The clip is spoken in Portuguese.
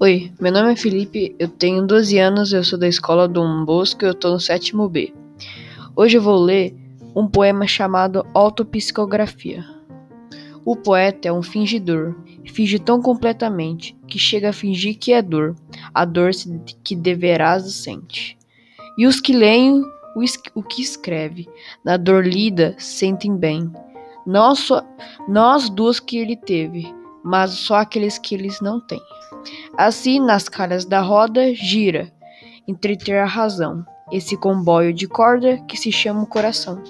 Oi, meu nome é Felipe, eu tenho 12 anos, eu sou da escola Dom Bosco e eu tô no sétimo B. Hoje eu vou ler um poema chamado Autopsicografia. O poeta é um fingidor, finge tão completamente que chega a fingir que é dor, a dor que deverás sente. E os que leem o, o que escreve, na dor lida, sentem bem. Nós, nós duas que ele teve, mas só aqueles que eles não têm. Assim, nas caras da roda, gira, entreter a razão, esse comboio de corda que se chama o coração.